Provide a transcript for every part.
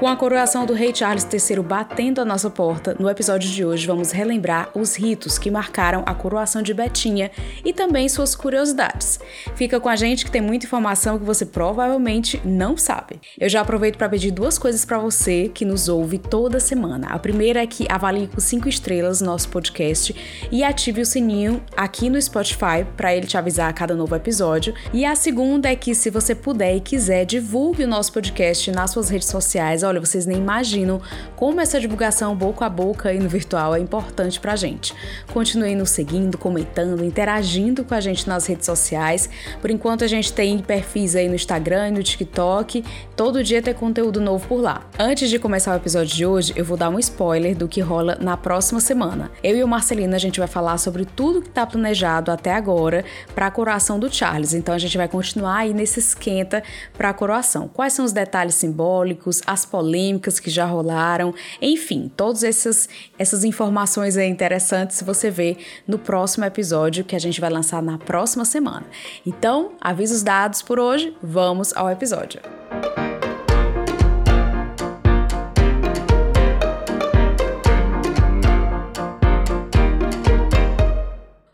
Com a coroação do rei Charles III batendo a nossa porta, no episódio de hoje vamos relembrar os ritos que marcaram a coroação de Betinha e também suas curiosidades. Fica com a gente que tem muita informação que você provavelmente não sabe. Eu já aproveito para pedir duas coisas para você que nos ouve toda semana. A primeira é que avalie com cinco estrelas nosso podcast e ative o sininho aqui no Spotify para ele te avisar a cada novo episódio. E a segunda é que se você puder e quiser, divulgue o nosso podcast nas suas redes sociais olha, vocês nem imaginam como essa divulgação boca a boca e no virtual é importante pra gente. Continue nos seguindo, comentando, interagindo com a gente nas redes sociais. Por enquanto a gente tem perfis aí no Instagram e no TikTok. Todo dia tem conteúdo novo por lá. Antes de começar o episódio de hoje, eu vou dar um spoiler do que rola na próxima semana. Eu e o Marcelino a gente vai falar sobre tudo que está planejado até agora para a coroação do Charles. Então a gente vai continuar aí nesse esquenta para a coroação. Quais são os detalhes simbólicos, as que já rolaram, enfim, todas essas, essas informações interessantes você vê no próximo episódio que a gente vai lançar na próxima semana. Então, avisos dados por hoje, vamos ao episódio.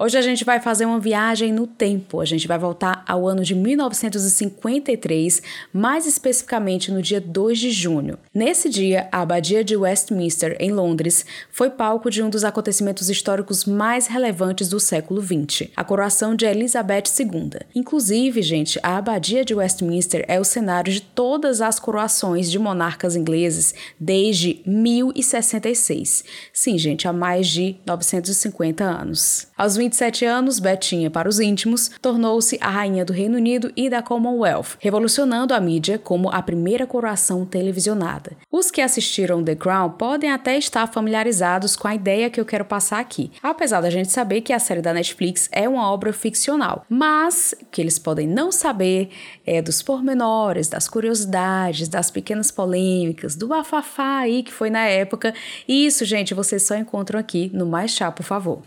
Hoje a gente vai fazer uma viagem no tempo. A gente vai voltar ao ano de 1953, mais especificamente no dia 2 de junho. Nesse dia, a Abadia de Westminster, em Londres, foi palco de um dos acontecimentos históricos mais relevantes do século XX, a coroação de Elizabeth II. Inclusive, gente, a Abadia de Westminster é o cenário de todas as coroações de monarcas ingleses desde 1066. Sim, gente, há mais de 950 anos. Aos 20 27 anos, Betinha, para os íntimos, tornou-se a rainha do Reino Unido e da Commonwealth, revolucionando a mídia como a primeira coroação televisionada. Os que assistiram The Crown podem até estar familiarizados com a ideia que eu quero passar aqui, apesar da gente saber que a série da Netflix é uma obra ficcional. Mas o que eles podem não saber é dos pormenores, das curiosidades, das pequenas polêmicas, do bafafá aí que foi na época. E isso, gente, vocês só encontram aqui no Mais Chá, por favor.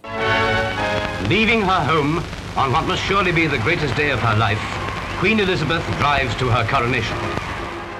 Leaving her home on what must surely be the greatest day of her life, Queen Elizabeth drives to her coronation.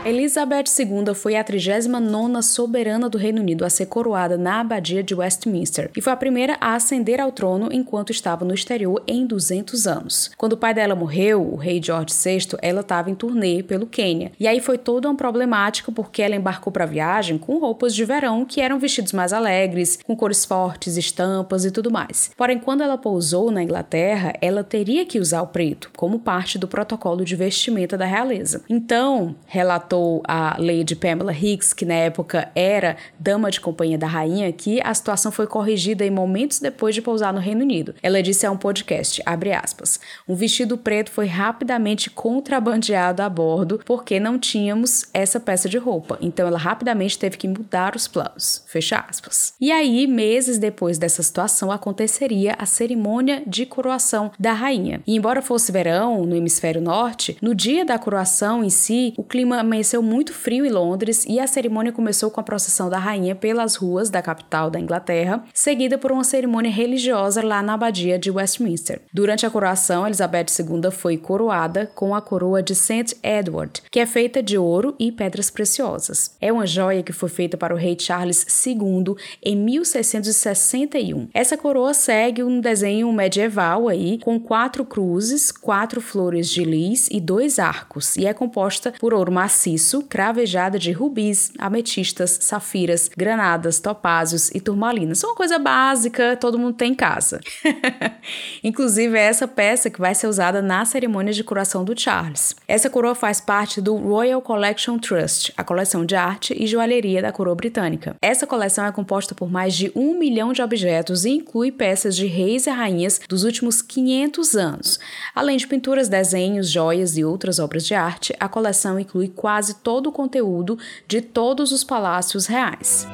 Elizabeth II foi a 39ª soberana do Reino Unido a ser coroada na abadia de Westminster e foi a primeira a ascender ao trono enquanto estava no exterior em 200 anos. Quando o pai dela morreu, o rei George VI, ela estava em turnê pelo Quênia. E aí foi toda uma problemática porque ela embarcou para a viagem com roupas de verão que eram vestidos mais alegres, com cores fortes, estampas e tudo mais. Porém, quando ela pousou na Inglaterra, ela teria que usar o preto como parte do protocolo de vestimenta da realeza. Então, relatou relatou a Lady Pamela Hicks, que na época era dama de companhia da rainha, que a situação foi corrigida em momentos depois de pousar no Reino Unido. Ela disse a um podcast, aspas, um vestido preto foi rapidamente contrabandeado a bordo porque não tínhamos essa peça de roupa, então ela rapidamente teve que mudar os planos, fecha aspas. E aí, meses depois dessa situação, aconteceria a cerimônia de coroação da rainha. E embora fosse verão no hemisfério norte, no dia da coroação em si, o clima amanheceu muito frio em Londres e a cerimônia começou com a procissão da rainha pelas ruas da capital da Inglaterra, seguida por uma cerimônia religiosa lá na abadia de Westminster. Durante a coroação, Elizabeth II foi coroada com a coroa de St. Edward, que é feita de ouro e pedras preciosas. É uma joia que foi feita para o rei Charles II em 1661. Essa coroa segue um desenho medieval aí, com quatro cruzes, quatro flores de lis e dois arcos, e é composta por ouro macio maciço, cravejada de rubis, ametistas, safiras, granadas, topázios e turmalinas. Uma coisa básica, todo mundo tem em casa. Inclusive, é essa peça que vai ser usada na cerimônia de coroação do Charles. Essa coroa faz parte do Royal Collection Trust, a coleção de arte e joalheria da coroa britânica. Essa coleção é composta por mais de um milhão de objetos e inclui peças de reis e rainhas dos últimos 500 anos. Além de pinturas, desenhos, joias e outras obras de arte, a coleção inclui quatro quase todo o conteúdo de todos os palácios reais.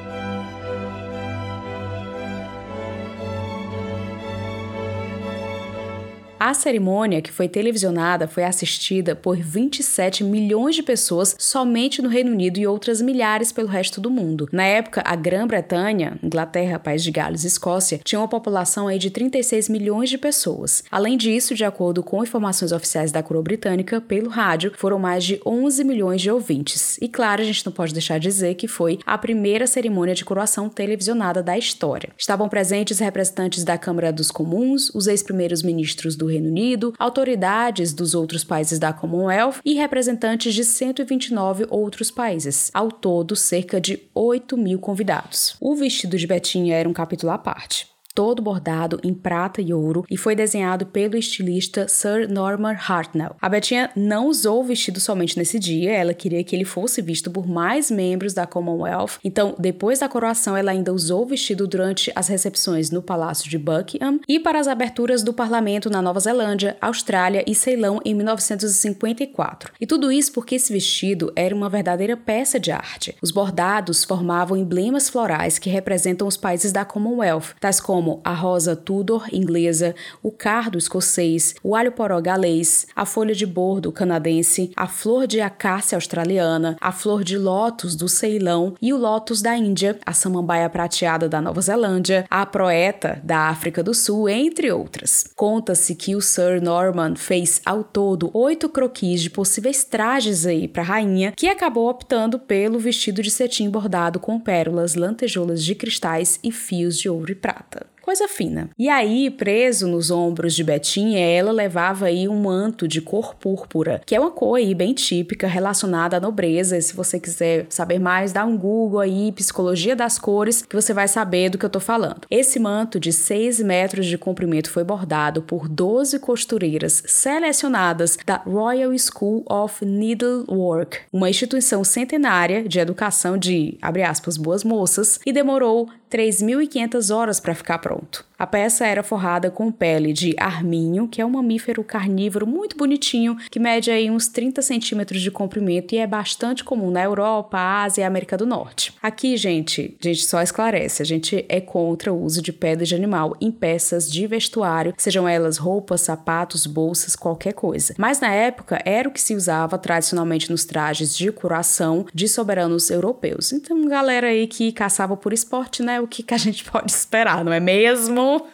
A cerimônia, que foi televisionada, foi assistida por 27 milhões de pessoas somente no Reino Unido e outras milhares pelo resto do mundo. Na época, a Grã-Bretanha, Inglaterra, País de Gales e Escócia tinham uma população aí de 36 milhões de pessoas. Além disso, de acordo com informações oficiais da coroa britânica, pelo rádio, foram mais de 11 milhões de ouvintes. E claro, a gente não pode deixar de dizer que foi a primeira cerimônia de coroação televisionada da história. Estavam presentes representantes da Câmara dos Comuns, os ex-primeiros ministros do Reino Unido, autoridades dos outros países da Commonwealth e representantes de 129 outros países. Ao todo, cerca de 8 mil convidados. O vestido de Betinha era um capítulo à parte todo bordado em prata e ouro e foi desenhado pelo estilista Sir Norman Hartnell. A Betinha não usou o vestido somente nesse dia, ela queria que ele fosse visto por mais membros da Commonwealth. Então, depois da coroação, ela ainda usou o vestido durante as recepções no Palácio de Buckingham e para as aberturas do parlamento na Nova Zelândia, Austrália e Ceilão em 1954. E tudo isso porque esse vestido era uma verdadeira peça de arte. Os bordados formavam emblemas florais que representam os países da Commonwealth, tais como como a rosa Tudor inglesa, o cardo escocês, o alho poró galês, a folha de bordo canadense, a flor de acácia australiana, a flor de lótus do Ceilão e o lótus da Índia, a samambaia prateada da Nova Zelândia, a proeta da África do Sul, entre outras. Conta-se que o Sir Norman fez ao todo oito croquis de possíveis trajes aí para a rainha, que acabou optando pelo vestido de cetim bordado com pérolas, lantejoulas de cristais e fios de ouro e prata coisa fina. E aí, preso nos ombros de Betinha, ela levava aí um manto de cor púrpura, que é uma cor aí bem típica relacionada à nobreza. Se você quiser saber mais, dá um Google aí, psicologia das cores, que você vai saber do que eu tô falando. Esse manto de 6 metros de comprimento foi bordado por 12 costureiras selecionadas da Royal School of Needlework, uma instituição centenária de educação de, abre aspas, boas moças, e demorou 3.500 horas para ficar pronto. A peça era forrada com pele de arminho, que é um mamífero carnívoro muito bonitinho, que mede aí uns 30 centímetros de comprimento e é bastante comum na Europa, Ásia e América do Norte. Aqui, gente, a gente só esclarece, a gente é contra o uso de pele de animal em peças de vestuário, sejam elas roupas, sapatos, bolsas, qualquer coisa. Mas na época era o que se usava tradicionalmente nos trajes de curação de soberanos europeus. Então, galera aí que caçava por esporte, né? O que, que a gente pode esperar, não é mesmo?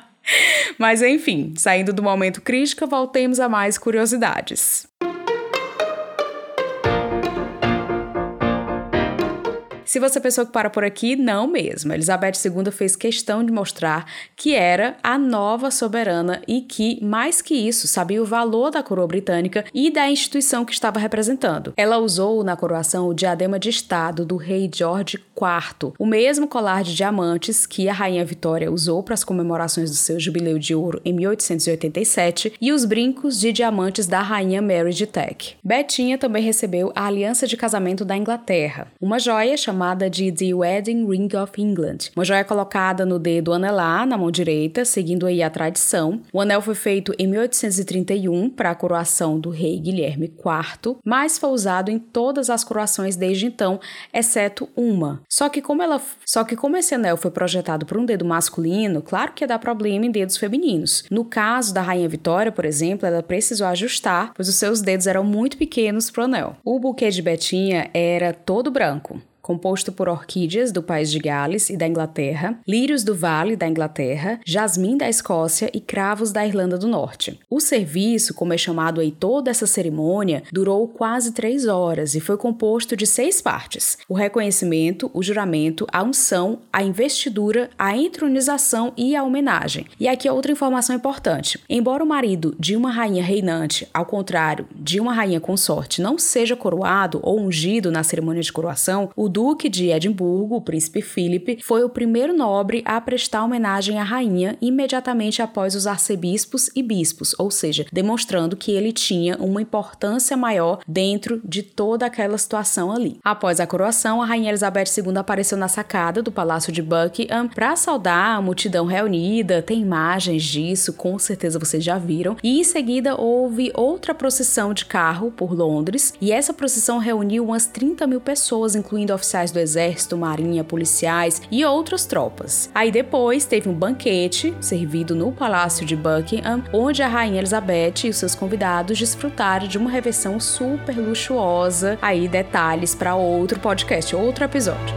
Mas enfim, saindo do momento crítica, voltemos a mais curiosidades. Se você pensou que para por aqui, não mesmo. Elizabeth II fez questão de mostrar que era a nova soberana e que, mais que isso, sabia o valor da coroa britânica e da instituição que estava representando. Ela usou na coroação o diadema de Estado do rei George IV, o mesmo colar de diamantes que a rainha Vitória usou para as comemorações do seu jubileu de ouro em 1887 e os brincos de diamantes da rainha Mary de Teck. Betinha também recebeu a aliança de casamento da Inglaterra, uma joia chamada chamada de The Wedding Ring of England. Uma joia colocada no dedo anelar, na mão direita, seguindo aí a tradição. O anel foi feito em 1831 para a coroação do rei Guilherme IV, mas foi usado em todas as coroações desde então, exceto uma. Só que como ela, só que como esse anel foi projetado por um dedo masculino, claro que ia dar problema em dedos femininos. No caso da rainha Vitória, por exemplo, ela precisou ajustar, pois os seus dedos eram muito pequenos para o anel. O buquê de Betinha era todo branco composto por orquídeas do país de Gales e da Inglaterra, lírios do Vale da Inglaterra, jasmim da Escócia e cravos da Irlanda do Norte. O serviço, como é chamado aí toda essa cerimônia, durou quase três horas e foi composto de seis partes: o reconhecimento, o juramento, a unção, a investidura, a entronização e a homenagem. E aqui outra informação importante: embora o marido de uma rainha reinante, ao contrário de uma rainha consorte, não seja coroado ou ungido na cerimônia de coroação, o Duque de Edimburgo, o príncipe Philip, foi o primeiro nobre a prestar homenagem à rainha imediatamente após os arcebispos e bispos, ou seja, demonstrando que ele tinha uma importância maior dentro de toda aquela situação ali. Após a coroação, a rainha Elizabeth II apareceu na sacada do Palácio de Buckingham para saudar a multidão reunida. Tem imagens disso, com certeza vocês já viram. E em seguida houve outra procissão de carro por Londres, e essa procissão reuniu umas 30 mil pessoas, incluindo oficiais do exército, marinha, policiais e outras tropas. Aí depois teve um banquete servido no Palácio de Buckingham, onde a rainha Elizabeth e seus convidados desfrutaram de uma reversão super luxuosa. Aí detalhes para outro podcast, outro episódio.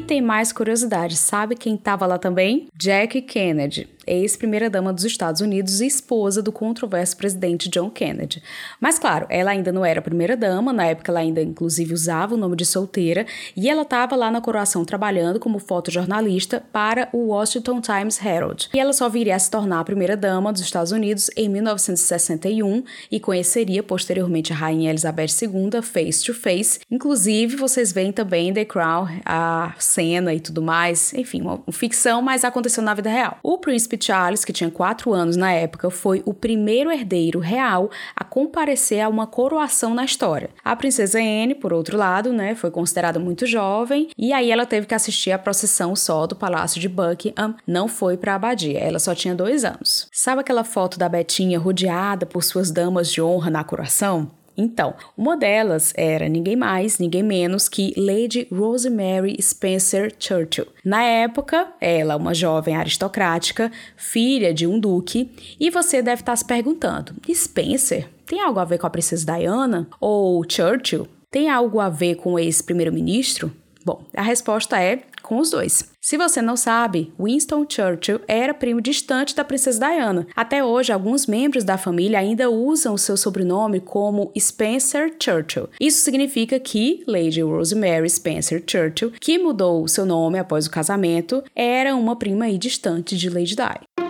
Tem mais curiosidades. Sabe quem estava lá também? Jack Kennedy ex-primeira-dama dos Estados Unidos e esposa do controverso presidente John Kennedy. Mas, claro, ela ainda não era primeira-dama, na época ela ainda, inclusive, usava o nome de solteira, e ela estava lá na coroação trabalhando como fotojornalista para o Washington Times Herald. E ela só viria a se tornar a primeira-dama dos Estados Unidos em 1961 e conheceria posteriormente a Rainha Elizabeth II face to face. Inclusive, vocês veem também The Crown, a cena e tudo mais, enfim, uma ficção, mas aconteceu na vida real. O príncipe Charles, que tinha 4 anos na época, foi o primeiro herdeiro real a comparecer a uma coroação na história. A princesa Anne, por outro lado, né, foi considerada muito jovem e aí ela teve que assistir a procissão só do Palácio de Buckingham, não foi para a abadia, ela só tinha dois anos. Sabe aquela foto da Betinha rodeada por suas damas de honra na coroação? Então, uma delas era ninguém mais, ninguém menos que Lady Rosemary Spencer Churchill. Na época, ela, uma jovem aristocrática, filha de um duque, e você deve estar se perguntando: Spencer tem algo a ver com a princesa Diana? Ou Churchill tem algo a ver com o ex-primeiro-ministro? Bom, a resposta é com os dois. Se você não sabe, Winston Churchill era primo distante da princesa Diana. Até hoje, alguns membros da família ainda usam seu sobrenome como Spencer Churchill. Isso significa que Lady Rosemary Spencer Churchill, que mudou seu nome após o casamento, era uma prima distante de Lady Di.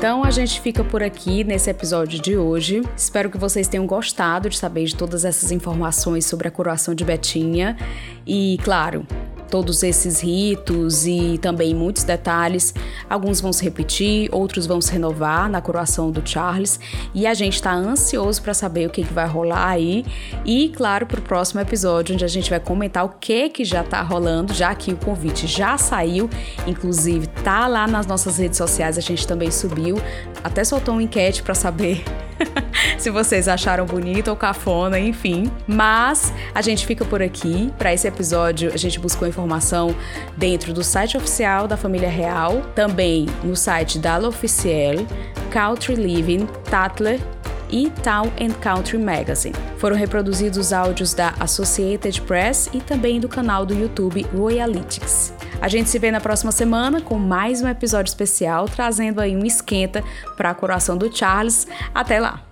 Então a gente fica por aqui nesse episódio de hoje. Espero que vocês tenham gostado de saber de todas essas informações sobre a coroação de Betinha. E, claro, todos esses ritos e também muitos detalhes. Alguns vão se repetir, outros vão se renovar na coroação do Charles. E a gente está ansioso para saber o que, que vai rolar aí. E, claro, para o próximo episódio onde a gente vai comentar o que que já está rolando, já que o convite já saiu, inclusive tá lá nas nossas redes sociais, a gente também subiu, até soltou uma enquete para saber se vocês acharam bonito ou cafona, enfim. Mas a gente fica por aqui. Para esse episódio, a gente buscou informação dentro do site oficial da família real, também no site da L'Officiel, Country Living, Tatler e Town and Country Magazine. Foram reproduzidos áudios da Associated Press e também do canal do YouTube Royalytics. A gente se vê na próxima semana com mais um episódio especial, trazendo aí um esquenta para a coração do Charles. Até lá!